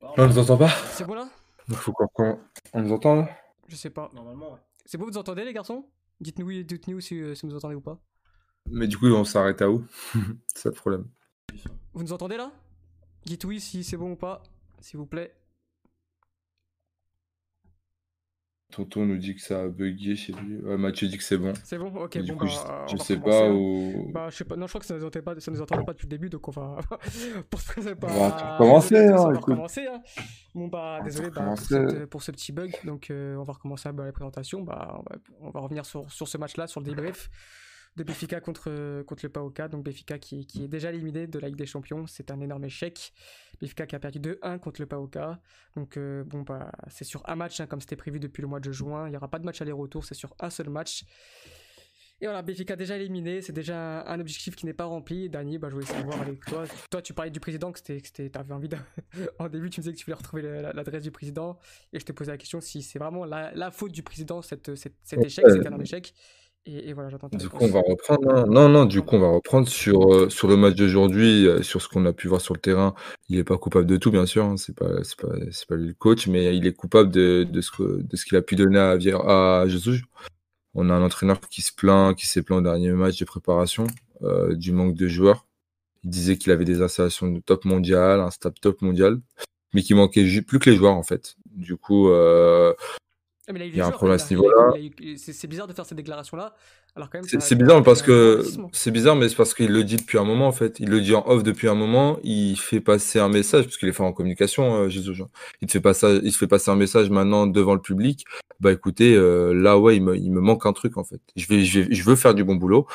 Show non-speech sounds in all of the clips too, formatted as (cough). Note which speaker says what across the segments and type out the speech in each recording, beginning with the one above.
Speaker 1: On nous entend pas
Speaker 2: C'est bon là?
Speaker 1: Il faut qu'on on nous entend là?
Speaker 2: Je sais pas.
Speaker 3: Normalement, ouais.
Speaker 2: C'est bon, vous entendez les garçons? Dites-nous oui, dites-nous si, euh, si vous nous entendez ou pas.
Speaker 1: Mais du coup, on s'arrête à où? (laughs) C'est ça le problème.
Speaker 2: Vous nous entendez là? Dites oui si c'est bon ou pas, s'il vous plaît.
Speaker 1: Tonton nous dit que ça a bugué chez lui. Ouais, Mathieu dit que c'est bon.
Speaker 2: C'est bon Ok,
Speaker 1: Mais du
Speaker 2: bon,
Speaker 1: coup,
Speaker 2: bah,
Speaker 1: je, je sais
Speaker 2: recommencer,
Speaker 1: pas
Speaker 2: hein.
Speaker 1: où.
Speaker 2: Bah, je sais pas, non, je crois que ça nous entendait pas, ça nous entendait pas depuis le début, donc on va. (laughs) pour pas.
Speaker 1: On va recommencer,
Speaker 2: on
Speaker 1: hein,
Speaker 2: va recommencer, hein. Bon, bah, désolé bah, pour,
Speaker 1: recommencer.
Speaker 2: cette- pour ce petit bug, donc euh, on va recommencer bah, la présentation. Bah, on, va, on va revenir sur, sur ce match-là, sur le débrief de Béfica contre, contre le Paoka. Donc, Béfica qui, qui est déjà éliminé de la Ligue des Champions, c'est un énorme échec. Béfica qui a perdu 2-1 contre le Paoka. Donc, euh, bon, bah, c'est sur un match, hein, comme c'était prévu depuis le mois de juin. Il n'y aura pas de match aller-retour, c'est sur un seul match. Et voilà, Béfica déjà éliminé, c'est déjà un, un objectif qui n'est pas rempli. Dani, bah, je voulais savoir avec toi. Toi, tu parlais du président, que c'était, c'était, t'avais envie de... (laughs) en début, tu me disais que tu voulais retrouver l'adresse du président. Et je te posais la question si c'est vraiment la, la faute du président, cette, cette- cet échec,
Speaker 1: Ouais.
Speaker 2: cet énorme échec. Et, et voilà, j'attends
Speaker 1: Du coup, on va reprendre. hein. Non, non, du coup, on va reprendre sur, euh, sur le match d'aujourd'hui, euh, sur ce qu'on a pu voir sur le terrain. Il n'est pas coupable de tout, bien sûr. hein. C'est pas, c'est pas, c'est pas lui le coach, mais il est coupable de, de ce que, de ce qu'il a pu donner à, Vier- à Jesus. On a un entraîneur qui se plaint, qui s'est plaint au dernier match de préparation, euh, du manque de joueurs. Il disait qu'il avait des installations de top mondial, un staff top mondial, mais qu'il manquait plus que les joueurs, en fait. Du coup,
Speaker 2: Ah, mais là,
Speaker 1: il y a un problème à ce niveau-là.
Speaker 2: C'est bizarre de faire ces déclarations-là.
Speaker 1: C'est bizarre parce que c'est bizarre, mais c'est parce qu'il le dit depuis un moment en fait. Il le dit en off depuis un moment. Il fait passer un message parce qu'il est fort en communication, euh, Jésus Jean. Il te fait passer, il te fait passer un message maintenant devant le public. Bah écoutez, euh, là ouais, il me, il me manque un truc en fait. Je vais, je vais, je veux faire du bon boulot.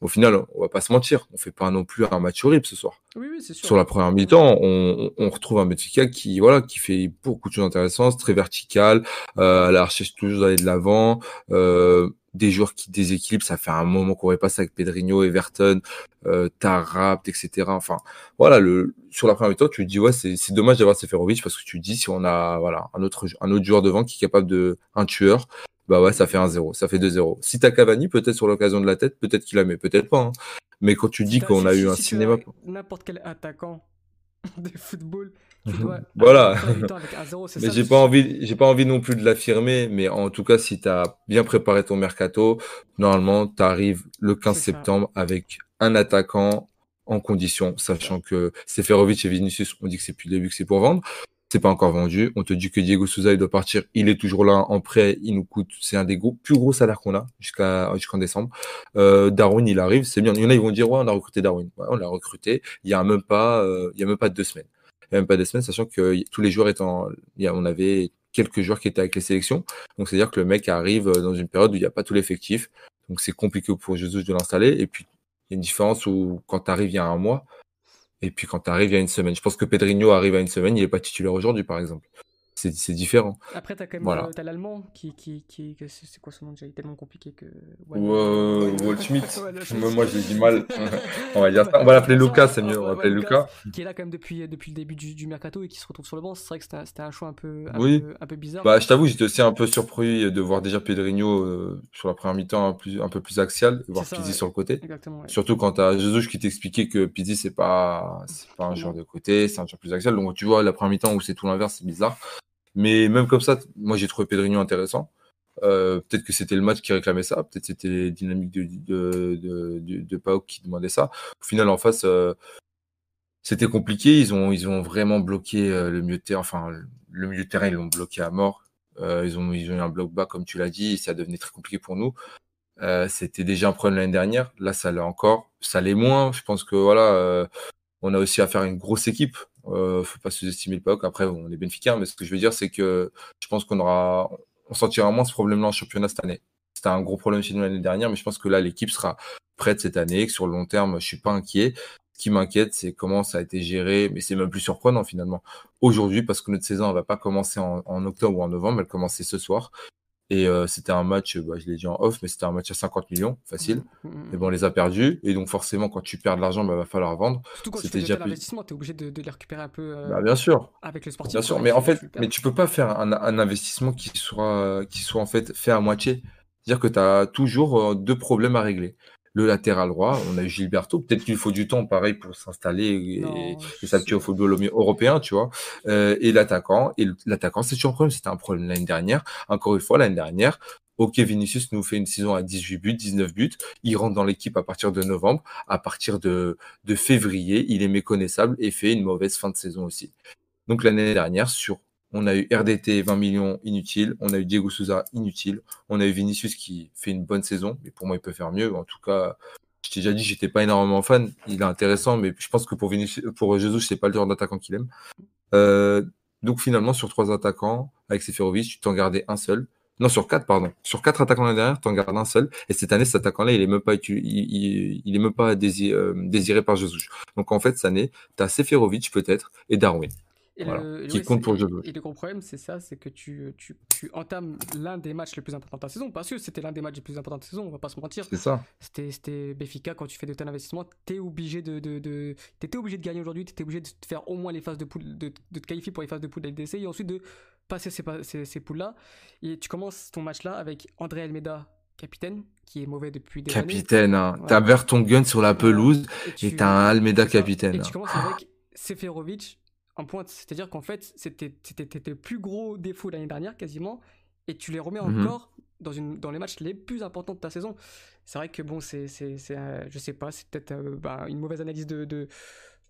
Speaker 1: Au final, on va pas se mentir, on fait pas non plus un match horrible ce soir.
Speaker 2: Oui, oui, c'est sûr.
Speaker 1: Sur la première mi-temps, on, on retrouve un Benfica qui, voilà, qui fait beaucoup de choses intéressantes, très vertical, euh, la recherche toujours d'aller de l'avant, euh, des joueurs qui déséquilibrent. Ça fait un moment qu'on passé avec Pedrinho, Everton, euh, Tarapt, etc. Enfin, voilà, le, sur la première mi-temps, tu te dis, ouais, c'est c'est dommage d'avoir Seferovic parce que tu te dis, si on a, voilà, un autre, un autre joueur devant qui est capable de, un tueur, bah ouais, ça fait 1-0, ça fait 2-0. Si t'as Cavani, peut-être sur l'occasion de la tête, peut-être qu'il la met, peut-être pas. hein. Mais quand tu dis qu'on a eu un
Speaker 2: si
Speaker 1: cinéma.
Speaker 2: N'importe quel attaquant (laughs) de football, tu dois.
Speaker 1: Voilà.
Speaker 2: avoir une mi-temps avec 1-0, c'est (laughs)
Speaker 1: Mais j'ai pas envie, j'ai pas envie non plus de l'affirmer, mais en tout cas, si tu as bien préparé ton mercato, normalement, tu arrives le 15
Speaker 2: C'est ça.
Speaker 1: septembre avec un attaquant en condition, sachant que Seferovic et Vinicius, on dit que c'est plus le début que c'est pour vendre. C'est pas encore vendu. On te dit que Diego Souza, il doit partir. Il est toujours là en prêt. Il nous coûte, c'est un des gros, plus gros salaires qu'on a jusqu'en décembre. Euh, Darwin, il arrive. C'est bien. Il y en a, ils vont dire, ouais, on a recruté Darwin. Ouais, on l'a recruté. Il y a même pas, euh, pas deux semaines. Il y a même pas deux semaines, sachant que tous les joueurs étant, il on avait quelques joueurs qui étaient avec les sélections. Donc, c'est-à-dire que le mec arrive dans une période où il n'y a pas tout l'effectif. Donc, c'est compliqué pour Jesus de l'installer. Et puis, il y a une différence où quand tu arrives il y a un mois, et puis quand tu arrives il y a une semaine. Je pense que Pedrinho arrive à une semaine, il n'est pas titulaire aujourd'hui, par exemple. C'est c'est différent.
Speaker 2: Après, t'as quand même
Speaker 1: Voilà.
Speaker 2: euh, t'as l'allemand qui. qui, qui c'est quoi son nom déjà? Il est tellement compliqué que.
Speaker 1: Ou euh, Moi, j'ai du mal. (laughs) on va dire ça. On va l'appeler Lucas, c'est mieux. On va
Speaker 2: Ouais,
Speaker 1: l'appeler
Speaker 2: ouais,
Speaker 1: Lucas.
Speaker 2: Qui est là quand même depuis, depuis le début du, du mercato et qui se retrouve sur le banc. C'est vrai que c'était un, c'était un choix un peu, un,
Speaker 1: Oui.
Speaker 2: peu, un peu bizarre.
Speaker 1: Bah, je t'avoue, j'étais aussi un peu surpris de voir déjà Pedrinho euh, sur la première mi-temps un, plus- un peu plus axial et voir
Speaker 2: ça,
Speaker 1: Pizzi
Speaker 2: ouais.
Speaker 1: sur le côté.
Speaker 2: Exactement. ouais.
Speaker 1: Surtout quand t'as Jesus qui t'expliquait que Pizzi c'est pas c'est pas un joueur de côté, c'est un joueur plus axial. Donc tu vois la première mi-temps où c'est tout l'inverse, c'est bizarre. Mais même comme ça, moi j'ai trouvé Pedrinho intéressant. Euh, peut-être que c'était le match qui réclamait ça, peut-être c'était les dynamiques de de de, Pau qui demandaient ça. Au final en face euh, c'était compliqué, ils ont ils ont vraiment bloqué euh, le milieu de terrain, enfin le milieu terrain ils l'ont bloqué à mort. Ils ont ils ont eu un bloc bas comme tu l'as dit, et ça devenait très compliqué pour nous. C'était déjà un problème l'année dernière. Là, ça l'est encore. Ça l'est moins. Je pense que voilà, on a aussi à une grosse équipe. Euh, faut pas sous-estimer le PAOK. Après, on est Benfica, mais ce que je veux dire, c'est que je pense qu'on aura, on sentira moins ce problème-là en championnat cette année. C'était un gros problème chez nous l'année dernière, mais je pense que là, l'équipe sera prête cette année. Sur le long terme, je suis pas inquiet. Ce qui m'inquiète, c'est comment ça a été géré, mais c'est même plus surprenant finalement. Aujourd'hui, parce que notre saison, elle va pas commencer en, en octobre ou en novembre, elle commençait ce soir. Et euh, c'était un match, bah, je l'ai dit en off, mais c'était un match à 50 millions, facile.
Speaker 2: Mm, mm,
Speaker 1: Mais bon, on les a perdus. Et donc, forcément, quand tu perds de l'argent, bah, va falloir vendre.
Speaker 2: Surtout quand tu
Speaker 1: C'était
Speaker 2: fais
Speaker 1: déjà
Speaker 2: l'investissement, t'es obligé de, de les récupérer un peu euh,
Speaker 1: Bah, bien sûr,
Speaker 2: avec le sportif.
Speaker 1: bien sûr. Mais
Speaker 2: tu-
Speaker 1: en fait,
Speaker 2: tu
Speaker 1: mais tu peux pas faire un, un investissement qui soit, qui soit en fait fait à moitié. C'est-à-dire que tu as toujours euh, deux problèmes à régler. Le latéral droit, on a eu Gilberto. Peut-être qu'il faut du temps, pareil, pour s'installer et, s'habituer au football européen, tu vois. Euh, et l'attaquant, et l'attaquant, c'est toujours un problème. C'était un problème l'année dernière. Encore une fois, l'année dernière, Ok, Vinicius nous fait une saison à 18 buts, 19 buts. Il rentre dans l'équipe à partir de novembre. À partir de, de février, il est méconnaissable et fait une mauvaise fin de saison aussi. Donc l'année dernière, sur on a eu RDT 20 millions inutiles, on a eu Diego Souza inutile, on a eu Vinicius qui fait une bonne saison, mais pour moi il peut faire mieux. En tout cas, je t'ai déjà dit, j'étais pas énormément fan. Il est intéressant, mais je pense que pour Vinicius, pour Jesus, c'est pas le genre d'attaquant qu'il aime. Euh, donc finalement, sur trois attaquants, avec Seferovic, tu t'en gardais un seul. Non, sur quatre, pardon. Sur quatre attaquants l'année dernière, tu en gardes un seul. Et cette année, cet attaquant-là, il est même pas, il, est même pas désiré, euh, désiré par Jesus. Donc en fait, cette année, tu as Seferovic peut-être et Darwin.
Speaker 2: Et le, qui compte pour le jeu. Et le gros problème, c'est ça, c'est que tu, tu, tu entames l'un des matchs les plus importants de ta saison. Parce que c'était l'un des matchs les plus importants de ta saison, on va pas se mentir.
Speaker 1: C'est ça.
Speaker 2: C'était Béfica, quand tu fais de tels investissements, t'es obligé de, de, de étais obligé de gagner aujourd'hui, t'étais obligé de faire au moins les phases de poule, de, de, te qualifier pour les phases de poule de LDC et ensuite de passer ces, ces, ces poules-là. Et tu commences ton match là avec André Almeida, capitaine, qui est mauvais depuis des
Speaker 1: capitaine, années. Capitaine, hein. t'as vers ton gun sur la pelouse et t'as un Almeida capitaine. Et
Speaker 2: tu commences avec Seferovic en pointe. C'est-à-dire qu'en fait, c'était tes plus gros défauts l'année dernière quasiment, et tu les remets mhm. encore dans, une, dans les matchs les plus importants de ta saison. C'est vrai que bon, c'est, euh, je sais pas, c'est peut-être euh, bah, une mauvaise analyse de, de,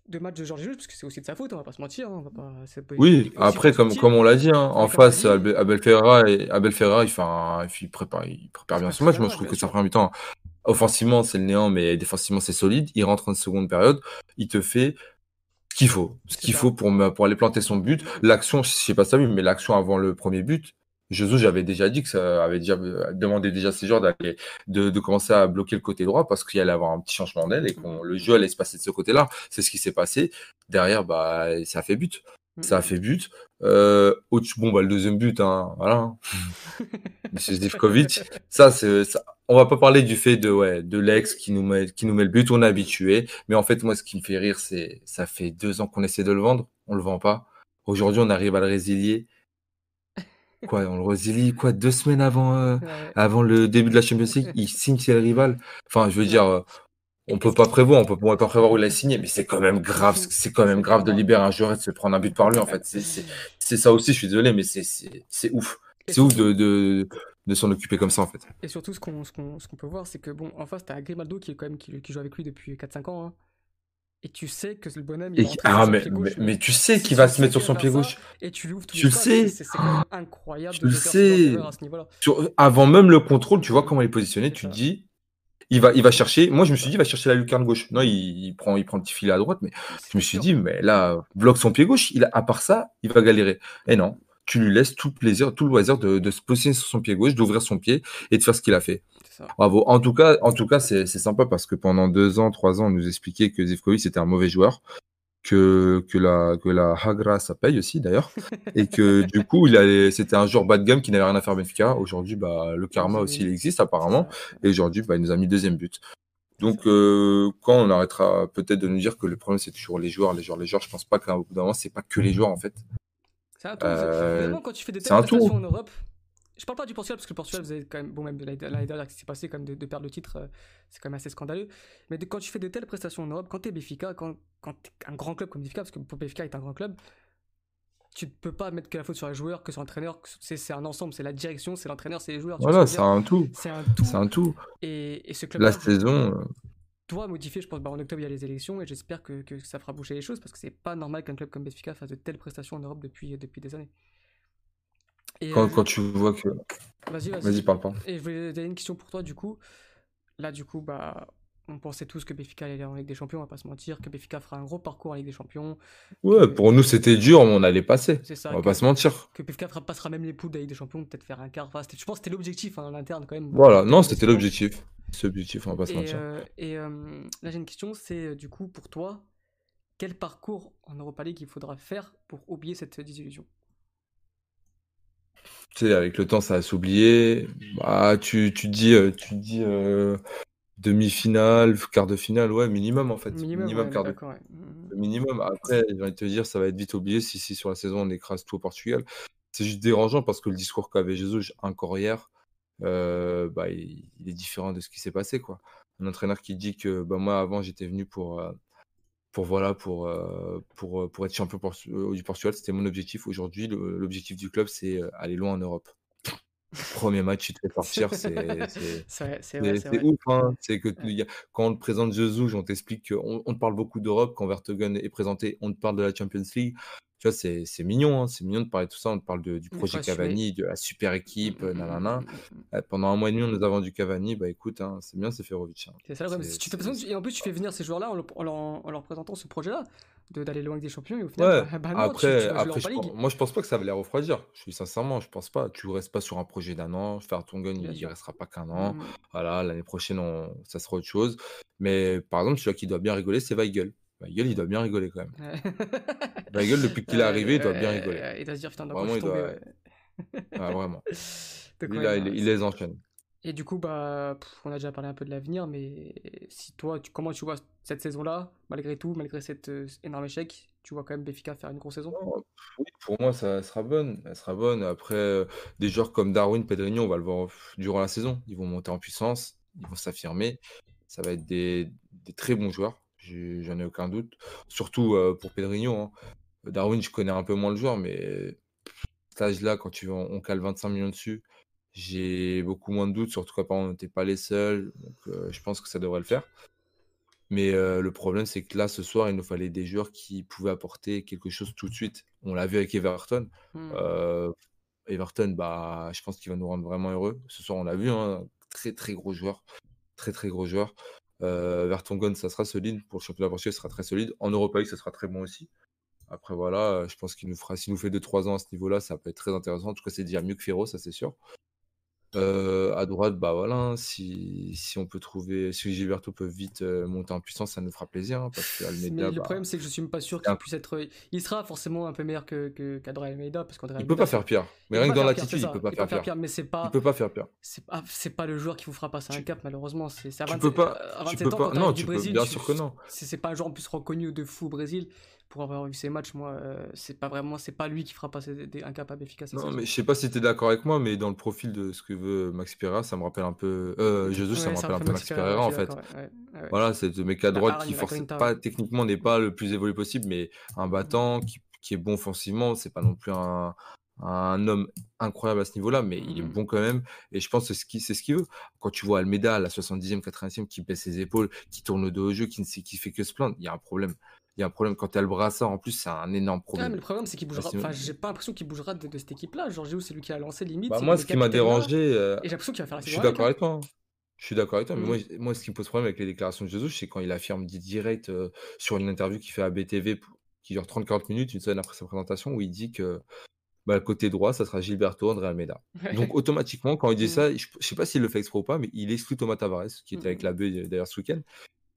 Speaker 2: de match de Georges Jesus, parce que c'est aussi de sa faute, on va pas se mentir. Hein, va
Speaker 1: pas, oui, après, comme, comme on l'a dit, hein, en face, Abel Ferreira, et, Abel Ferreira il, fait il, prépare, il prépare bien son match. Moi, je trouve que sa première mi-temps, offensivement, c'est le néant, mais défensivement, c'est solide. Il rentre en seconde période, il te fait qu'il faut, ce qu'il faut pour, pour aller planter son but. L'action, je sais pas ça, mais l'action avant le premier but, Jesus, j'avais déjà dit que ça avait déjà demandé déjà à ses joueurs d'aller, de, de, commencer à bloquer le côté droit parce qu'il allait avoir un petit changement d'aile et que le jeu allait se passer de ce côté-là. C'est ce qui s'est passé. Derrière, bah, ça a fait but. Ça a fait but. Euh, bon, bah, le deuxième but, hein, voilà. (laughs) Monsieur Zivkovic. Ça, c'est, ça, on va pas parler du fait de, ouais, de l'ex qui nous met, qui nous met le but. On est habitué. Mais en fait, moi, ce qui me fait rire, c'est, ça fait deux ans qu'on essaie de le vendre. On le vend pas. Aujourd'hui, on arrive à le résilier. (laughs) Quoi, on le résilie, quoi, deux semaines avant, euh, avant le début de la Champions League, il signe chez le rival. Enfin, je veux dire, euh, on peut pas prévoir, on peut, on peut pas prévoir où il a signé, mais c'est quand même grave, c'est quand même grave de libérer un joueur et de se prendre un but par lui, en fait. C'est ça aussi, je suis désolé, mais c'est ouf. C'est ouf de, de, de s'en occuper comme ça, en fait.
Speaker 2: Et surtout, ce qu'on qu'on peut voir, c'est que, bon, en face, t'as Grimaldo qui est quand même, qui, qui, joue avec lui depuis 4-5 ans, hein. Et tu sais que le bonhomme, il
Speaker 1: ah, mais, mais, tu sais qu'il va se mettre sur son pied gauche.
Speaker 2: Et tu lui ouvres
Speaker 1: Tu le sais.
Speaker 2: C'est incroyable
Speaker 1: tu le sais. avant même le contrôle, tu vois comment il est positionné, tu te dis, il va, il va chercher. Moi, je me suis dit, il va chercher la lucarne gauche. Non, il, prend, il prend le petit filet à droite, mais je me suis dit, mais là, bloque son pied gauche. Il, à part ça, il va galérer. Et non, tu lui laisses tout le plaisir, tout le loisir de, se positionner sur son pied gauche, d'ouvrir son pied et de faire ce qu'il a fait. Bravo. En tout cas, en tout cas, c'est sympa parce que pendant deux ans, trois ans, on nous expliquait que Zivkovic était un mauvais joueur que, que, la, que la Hagra, ça paye aussi d'ailleurs. et que du coup, il c'était un joueur bas de gamme qui n'avait rien à faire Benfica. Aujourd'hui, bah, le karma aussi, il existe apparemment. Et aujourd'hui, bah, il nous a mis deuxième but. Donc, euh, quand on arrêtera peut-être de nous dire que le problème, c'est toujours les joueurs, les joueurs, les joueurs, je pense pas qu'à bout d'un moment, c'est pas que les joueurs en fait.
Speaker 2: C'est un tout. Euh, quand tu fais des prestations en Europe, je parle pas du Portugal parce que le Portugal, vous avez quand même, bon, même l'année dernière qui s'est passé, quand même, de, perdre le titre, euh, c'est quand même assez scandaleux. Mais quand tu fais de telles prestations en Europe, quand tu es Béfica, quand, quand tu es un grand club comme Béfica, parce que Béfica est un grand club, tu ne peux pas mettre que la faute sur les joueurs, que sur l'entraîneur. C'est un ensemble, c'est la direction, c'est l'entraîneur, c'est les joueurs.
Speaker 1: Voilà, c'est un tout.
Speaker 2: C'est un tout.
Speaker 1: C'est un tout.
Speaker 2: Et, ce club
Speaker 1: La saison. Euh,
Speaker 2: doit modifier, je pense, bah, en octobre il y a les élections et j'espère que, que, ça fera bouger les choses parce que c'est pas normal qu'un club comme Béfica fasse de telles prestations en Europe depuis, depuis des années.
Speaker 1: quand, quand tu vois que.
Speaker 2: Vas-y,
Speaker 1: vas-y. parle pas.
Speaker 2: Et je voulais une question pour toi, du coup. Là, du coup, bah, on pensait tous que Béfica allait aller en Ligue des Champions, on va pas se mentir, que Béfica fera un gros parcours en Ligue des Champions.
Speaker 1: Ouais, pour nous c'était dur, mais on allait passer. Ça, on va pas se mentir.
Speaker 2: Que Béfica passera même les poules de la Ligue des Champions, peut-être faire un quart. Enfin, je pense que c'était l'objectif hein, en interne quand même.
Speaker 1: Voilà, non, c'était l'objectif. C'est l'objectif, on va pas se mentir.
Speaker 2: Euh, et euh, là j'ai une question, c'est euh, du coup pour toi, quel parcours en Europa League il faudra faire pour oublier cette désillusion
Speaker 1: tu sais, avec le temps, ça va s'oublier. Bah, tu, tu dis, euh, tu dis euh, demi-finale, quart de finale, ouais, minimum en fait.
Speaker 2: Minimum, quart de
Speaker 1: ouais. Minimum. Après, j'ai envie de te dire, ça va être vite oublié si, si sur la saison on écrase tout au Portugal. C'est juste dérangeant parce que le discours qu'avait Jésus encore hier, euh, bah, il, est différent de ce qui s'est passé, quoi. un entraîneur qui dit que bah, moi, avant, j'étais venu pour, pour, voilà, pour, pour, pour être champion du Portugal. C'était mon objectif. Aujourd'hui, l'objectif du club, c'est aller loin en Europe. Premier match, tu te fais sortir, c'est ouf. Hein. C'est que quand on te présente Jesus, on t'explique qu'on on te parle beaucoup d'Europe. Quand Vertogen est présenté, on te parle de la Champions League. Tu vois, c'est mignon, hein, c'est mignon de parler de tout ça. On te parle du projet Cavani, de la super équipe, mmh, mmh, nanana. Mmh, pendant un mois et demi, on nous a vendu Cavani. Bah écoute, hein, c'est bien, c'est Ferovic.
Speaker 2: C'est ça Et en plus, tu fais venir ces joueurs-là en, leur, présentant ce projet-là d'aller loin avec des champions et au final
Speaker 1: ouais. bah, non, après, après moi je pense pas que ça va les refroidir. Je suis sincèrement je pense pas. Tu restes pas sur un projet d'un an. Faire ton gun il, restera pas qu'un an. Voilà l'année prochaine ça sera autre chose. Mais par exemple celui qui doit bien rigoler c'est Weigel Weigel il doit bien rigoler quand même. (laughs) Weigel depuis qu'il est arrivé il doit bien rigoler.
Speaker 2: il doit se dire putain vraiment, il doit... (laughs)
Speaker 1: ah, vraiment. Lui, là, il, il les enchaîne
Speaker 2: et du coup, bah, on a déjà parlé un peu de l'avenir, mais si toi, tu, comment tu vois cette saison-là, malgré tout, malgré cet euh, énorme échec, tu vois quand même Béfica faire une grosse saison?
Speaker 1: Oh, Oui, pour moi, ça sera bonne. Sera bonne. Après, euh, des joueurs comme Darwin, Pedrinho, on va le voir durant la saison. Ils vont monter en puissance, ils vont s'affirmer. Ça va être des, très bons joueurs, j'en ai aucun doute. Surtout euh, pour Pedrinho. Hein. Darwin, je connais un peu moins le joueur, mais cet âge-là, quand tu, on cale 25 millions dessus, j'ai beaucoup moins de doutes, surtout qu'apparemment on n'était pas les seuls. Donc euh, je pense que ça devrait le faire. Mais euh, le problème, c'est que là, ce soir, il nous fallait des joueurs qui pouvaient apporter quelque chose tout de suite. On l'a vu avec Everton. Mmh. Euh, Everton, bah, je pense qu'il va nous rendre vraiment heureux. Ce soir, on l'a vu, un hein, très très gros joueur. Très très gros joueur. Vertonghen, ça sera solide. Pour le championnat portugais, ça sera très solide. En Europa League, ça sera très bon aussi. Après, voilà, je pense qu'il nous fera, s'il nous fait 2-3 ans à ce niveau-là, ça peut être très intéressant. En tout cas, c'est déjà mieux que Ferro, ça c'est sûr. Euh, à droite, bah voilà, hein, si, si on peut trouver, si Gilberto peut vite euh, monter en puissance, ça nous fera plaisir. Hein, parce que
Speaker 2: Almeida, Mais le bah problème, c'est que je suis pas sûr qu'il puisse être. Il sera forcément un peu meilleur que que Almeida parce
Speaker 1: qu'André Il peut pas faire pire. Mais rien que dans l'attitude, il peut pas faire pire.
Speaker 2: Mais c'est pas.
Speaker 1: Il peut pas faire pire.
Speaker 2: C'est pas, c'est pas le joueur qui vous fera passer un cap, malheureusement. C'est
Speaker 1: à 27, tu peux pas. Tu peux pas. Non, tu peux. Bien sûr que non.
Speaker 2: C'est pas un joueur en plus reconnu de fou au Brésil pour avoir vu ces matchs, moi, euh, c'est pas vraiment, c'est pas lui qui fera passer des, incapables efficaces.
Speaker 1: Non, mais je sais pas si tu es d'accord avec moi, mais dans le profil de ce que veut Max Pereira, ça me rappelle un peu. Euh, Jesus, ça me rappelle un peu Max Pereira, en fait. Voilà, c'est le mec à droite qui, force pas, techniquement, n'est pas le plus évolué possible, mais un battant qui, qui est bon offensivement, c'est pas non plus un, un homme incroyable à ce niveau-là, mais il est mmh. bon quand même. Et je pense que c'est ce qu'il veut. Quand tu vois Almeida à la 70e, 80e, qui baisse ses épaules, qui tourne le dos au jeu, qui ne sait, qui fait que se plaindre, il y a un problème il y a un problème quand tu as le brassard en plus c'est un énorme problème.
Speaker 2: mais le problème c'est qu'il bougera enfin j'ai pas l'impression qu'il bougera de, cette équipe là, Georges c'est lui qui a lancé limite.
Speaker 1: Bah, moi ce qui m'a dérangé
Speaker 2: euh, et j'ai l'impression qu'il va faire la
Speaker 1: Je suis d'accord avec toi. Hein. Je suis d'accord avec toi, mais moi, mm. moi, ce qui me pose problème avec les déclarations de Jesus, c'est quand il affirme direct euh, sur une interview qu'il fait à BTV qui dure 30-40 minutes, une semaine après sa présentation, où il dit que bah, le côté droit, ça sera Gilberto André Almeida. Donc automatiquement, quand il dit mm. ça, je, ne sais pas s'il le fait exprès ou pas, mais il exclut Thomas Tavares, qui était avec mm. la B d'ailleurs ce week-end.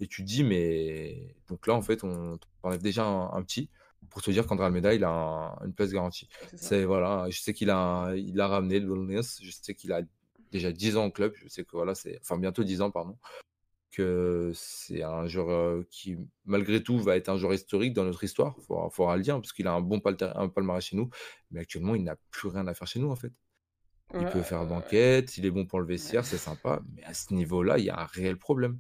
Speaker 1: Et tu te dis, mais donc là, en fait, on enlève déjà un, petit pour te dire qu'André Almeida, il a une place garantie. C'est voilà, je sais qu'il a, il a ramené le Bolognaise, je sais qu'il a déjà 10 ans au club, je sais que voilà, c'est enfin bientôt 10 ans, pardon, que c'est un joueur euh, qui, malgré tout, va être un joueur historique dans notre histoire, il faudra, le dire, parce qu'il a un bon palmarès chez nous, mais actuellement, il n'a plus rien à faire chez nous, en fait. Il peut faire banquette, il est bon pour le vestiaire, c'est sympa, mais à ce niveau-là, il y a un réel problème.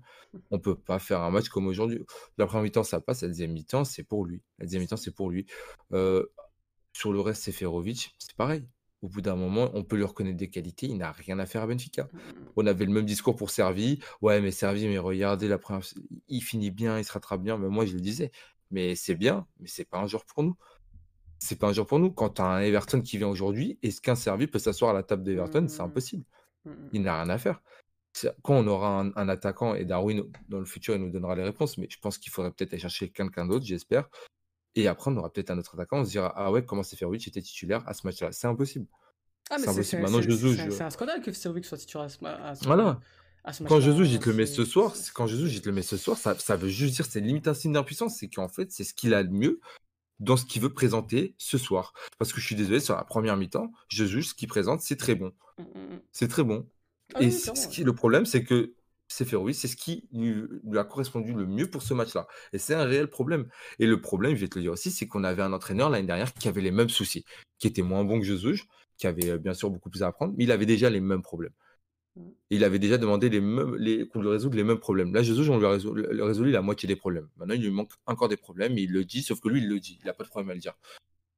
Speaker 1: On peut pas faire un match comme aujourd'hui. La première mi-temps, ça passe, la deuxième mi-temps, c'est pour lui. La deuxième mi-temps, c'est pour lui. Euh, sur le reste, c'est Ferovic, c'est pareil. Au bout d'un moment, on peut lui reconnaître des qualités, il n'a rien à faire à Benfica. Mmh. On avait le même discours pour Servi. Ouais, mais Servi, mais regardez, la première... il finit bien, il se rattrape bien. Mais moi, je le disais, mais c'est bien, mais c'est pas un joueur pour nous c'est pas un jour pour nous. Quand tu as un Everton qui vient aujourd'hui, est-ce qu'un servi peut s'asseoir à la table d'Everton? C'est mmh. impossible. Mmh, mmh. Il n'a rien à faire. Quand on aura un, attaquant, et Darwin, dans le futur, il nous donnera les réponses, mais je pense qu'il faudrait peut-être aller chercher quelqu'un d'autre, j'espère. Et après, on aura peut-être un autre attaquant, on se dira Ah ouais, comment c'est Ferovic était titulaire à ce match-là? C'est impossible.
Speaker 2: Ah, mais c'est Maintenant, C'est un scandale que Ferovic soit titulaire à ce,
Speaker 1: Voilà. quand Jésus, je te le mets ce soir, quand Jésus, je te le mets ce soir, ça, ça veut juste dire c'est limite un signe d'impuissance, c'est qu'en fait, c'est ce qu'il a de mieux dans ce qu'il veut présenter ce soir. Parce que je suis désolé, sur la première mi-temps, je juge ce qu'il présente, c'est très bon. Mmh, mmh, mmh. C'est très bon. Ah et ce qui, le problème, c'est que c'est oui, c'est ce qui lui, a correspondu le mieux pour ce match-là. Et c'est un réel problème. Et le problème, je vais te le dire aussi, c'est qu'on avait un entraîneur l'année dernière qui avait les mêmes soucis, qui était moins bon que Jesus, qui avait euh, bien sûr beaucoup plus à apprendre, mais il avait déjà les mêmes problèmes. Il avait déjà demandé les mêmes, les, qu'on lui résoudre les mêmes problèmes. Là, Jésus, on lui a résolu, la moitié des problèmes. Maintenant, il lui manque encore des problèmes. Il le dit, sauf que lui, il le dit. Il n'a pas de problème à le dire.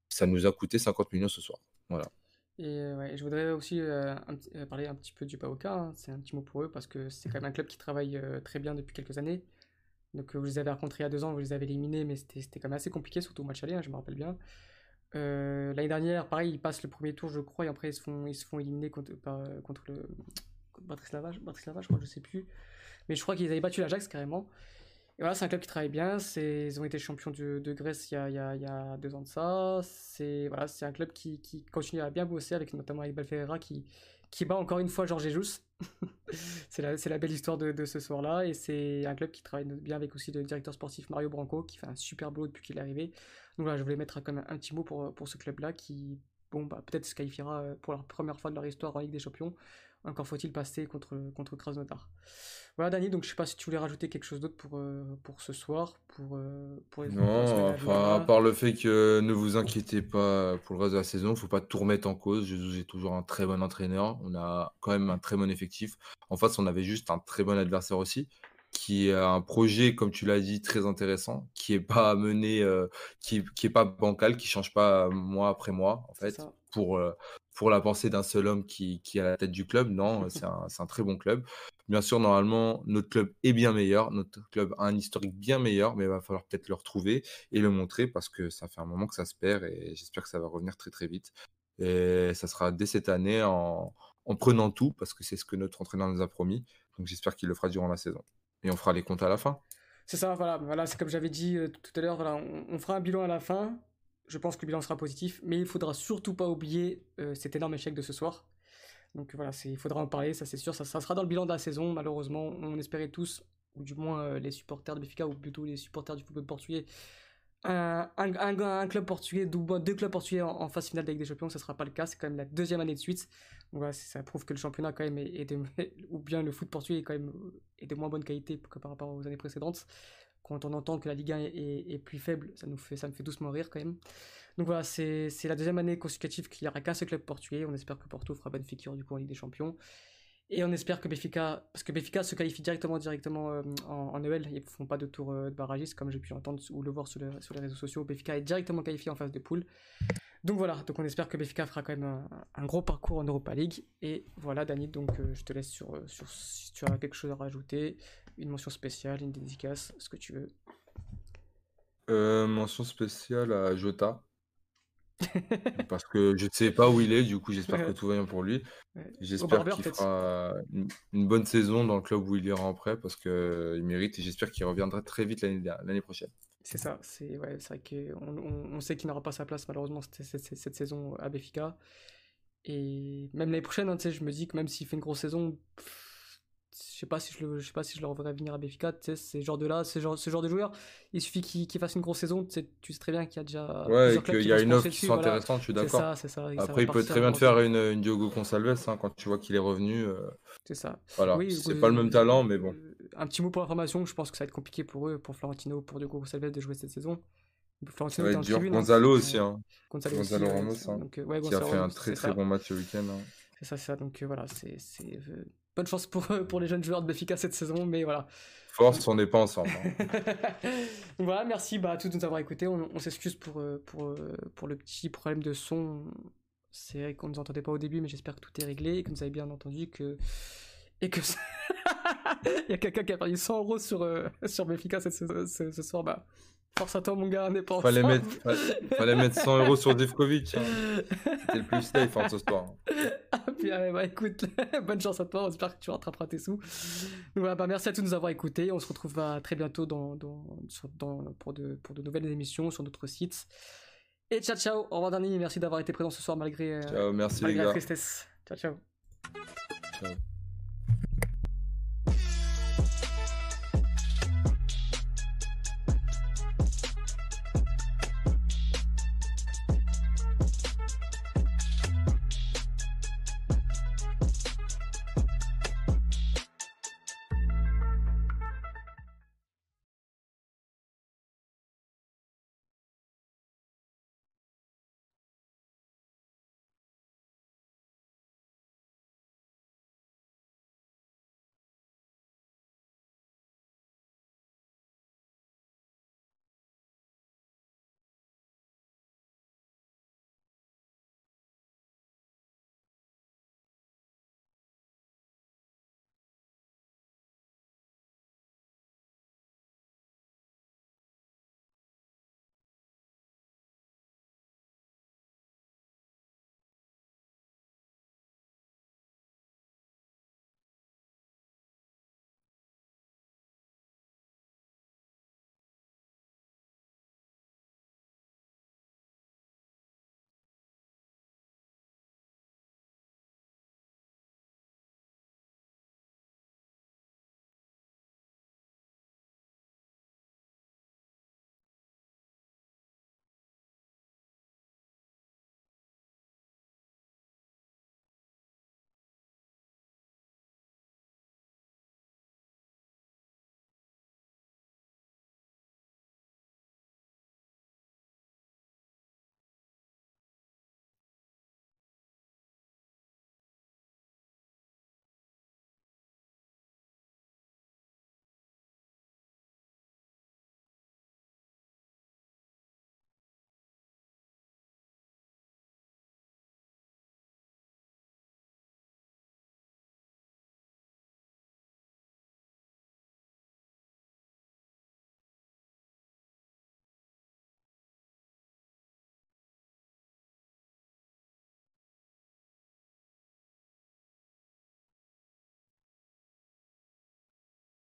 Speaker 1: Ça nous a coûté 50 millions ce soir. Voilà.
Speaker 2: Et euh, je voudrais aussi euh, euh, parler un petit peu du Paoka. Hein. C'est un petit mot pour eux parce que c'est quand même un club qui travaille très bien depuis quelques années. Donc vous les avez rencontrés il y a deux ans, vous les avez éliminés, mais c'était quand même assez compliqué, surtout au match aller, hein, je me rappelle bien. L'année dernière, pareil, ils passent le premier tour, je crois, et après ils se font, ils se font éliminer contre, contre le Bratislava, Bratislava, je crois, je sais plus. Mais je crois qu'ils avaient battu l'Ajax carrément. Et voilà, c'est un club qui travaille bien. Ils ont été champions de, Grèce il y, a, deux ans de ça. C'est voilà, un club qui, continue à bien bosser, avec notamment Ibal Ferreira qui, qui bat encore une fois Georges Jesus. (laughs) c'est la, belle histoire de, ce soir-là. Et c'est un club qui travaille bien avec aussi le directeur sportif Mario Branco, qui fait un super boulot depuis qu'il est arrivé. Donc voilà, je voulais mettre quand même un petit mot pour, pour ce club-là qui, bon, bah, peut-être se qualifiera euh, pour la première fois de leur histoire en Ligue des Champions. Encore faut-il passer contre, contre Krasnodar. Voilà, Dani, donc je sais pas si tu voulais rajouter quelque chose d'autre pour, euh, pour ce soir, pour, euh, pour
Speaker 1: les Non, enfin, à part le fait que ne vous inquiétez pas pour le reste de la saison, il faut pas tout remettre en cause. Jésus est toujours un très bon entraîneur. On a quand même un très bon effectif. En face, on avait juste un très bon adversaire aussi qui a un projet, comme tu l'as dit, très intéressant, qui est pas mené, euh, qui, qui est pas bancal, qui change pas mois après mois, en fait, pour, pour la pensée d'un seul homme qui, qui est à la tête du club. Non, (laughs) c'est un, un, très bon club. Bien sûr, normalement, notre club est bien meilleur. Notre club a un historique bien meilleur, mais il va falloir peut-être le retrouver et le montrer parce que ça fait un moment que ça se perd et j'espère que ça va revenir très très vite. Et ça sera dès cette année en, en prenant tout parce que c'est ce que notre entraîneur nous a promis. Donc j'espère qu'il le fera durant la saison. Et on fera les comptes à la fin.
Speaker 2: C'est ça, voilà, voilà c'est comme j'avais dit euh, tout à l'heure, voilà, on, fera un bilan à la fin je pense que le bilan sera positif, mais il faudra surtout pas oublier euh, cet énorme échec de ce soir. Donc voilà, il faudra en parler, ça c'est sûr, ça, sera dans le bilan de la saison, malheureusement, on espérait tous, ou du moins euh, les supporters de Benfica, ou plutôt les supporters du football portugais, un, un, club portugais, deux clubs portugais en, phase finale de Ligue des Champions, ça sera pas le cas, c'est quand même la deuxième année de suite. Voilà, ça prouve que le championnat quand même est, de, (laughs) ou bien le foot portugais est quand même est de moins bonne qualité que par rapport aux années précédentes quand on entend que la Ligue 1 est, plus faible, ça, nous fait, ça me fait doucement rire quand même. Donc voilà, c'est la deuxième année consécutive qu'il n'y aura qu'un seul club portugais. On espère que Porto fera bonne figure du coup en Ligue des Champions. Et on espère que Benfica, parce que Benfica se qualifie directement, directement euh, en, EL, ils ne font pas de tour euh, de barragiste comme j'ai pu entendre ou le voir sur, sur, les réseaux sociaux. Benfica est directement qualifié en phase de poule. Donc voilà, donc on espère que Benfica fera quand même un, gros parcours en Europa League. Et voilà, Dani, donc euh, je te laisse sur, sur si tu as quelque chose à rajouter une mention spéciale, une dédicace, ce que tu veux.
Speaker 1: Mention spéciale à Jota. (laughs) Parce que je ne sais pas où il est, du coup j'espère que tout va bien pour lui. J'espère qu'il fera une, bonne saison dans le club où il ira en prêt parce qu'il mérite et j'espère qu'il reviendra très vite l'année prochaine.
Speaker 2: C'est ça, c'est ouais, vrai qu'on on, sait qu'il n'aura pas sa place malheureusement cette, cette, saison à Béfica. Et même l'année prochaine, hein, je me dis que même s'il fait une grosse saison, je sais pas si je le, je sais pas si je le reverrai venir à Béfica, tu sais, ces genres de là, ce genre, ce genre de joueur, il suffit qu'il fasse une grosse saison, tu sais, tu sais très bien qu'il y a déjà
Speaker 1: ouais, qu'il y a une offre qui sont intéressantes, je suis d'accord. Après, il peut très bien te faire une, une, Diogo Consalves hein, quand tu vois qu'il est revenu. Euh,
Speaker 2: c'est ça.
Speaker 1: Voilà, c'est pas le même talent, mais bon. Euh,
Speaker 2: un petit mot pour l'information, je pense que ça va être compliqué pour eux, pour Florentino, pour Diogo Consalves de jouer cette saison.
Speaker 1: Florentino ça va être dur. Tribune, Gonzalo hein, aussi, hein. Gonzalo, Gonzalo Ramos, hein, donc, ouais, qui a fait un très très bon match ce week-end.
Speaker 2: C'est ça, c'est ça. Donc voilà, c'est bonne chance pour, pour les jeunes joueurs de Béfica cette saison, mais voilà.
Speaker 1: Force, on n'est pas ensemble. Hein. (laughs)
Speaker 2: voilà, merci bah, à tous de nous avoir écoutés. On, s'excuse pour, euh, pour, euh, pour le petit problème de son. C'est vrai qu'on ne nous entendait pas au début, mais j'espère que tout est réglé et que vous avez bien entendu que. Et que. (laughs) Il y a quelqu'un qui a perdu 100 euros sur, euh, sur Béfica ce, ce, ce soir. Bah, Force à toi, mon gars, pas
Speaker 1: fallait mettre, fallait mettre 100 euros sur Divkovic. Hein. C'était le plus safe hein, ce soir. (laughs)
Speaker 2: Ah, bien, bah écoute, (laughs) bonne chance à toi. J'espère que tu rattraperas tes sous. Donc, bah, merci à tous de nous avoir écoutés. On se retrouve très bientôt dans, dans, dans, pour, de, pour de nouvelles émissions sur notre site. Et ciao, ciao. Au revoir, Dani. Merci d'avoir été présent ce soir malgré,
Speaker 1: euh, ciao, merci
Speaker 2: malgré
Speaker 1: les gars.
Speaker 2: la tristesse. Ciao, ciao. Ciao.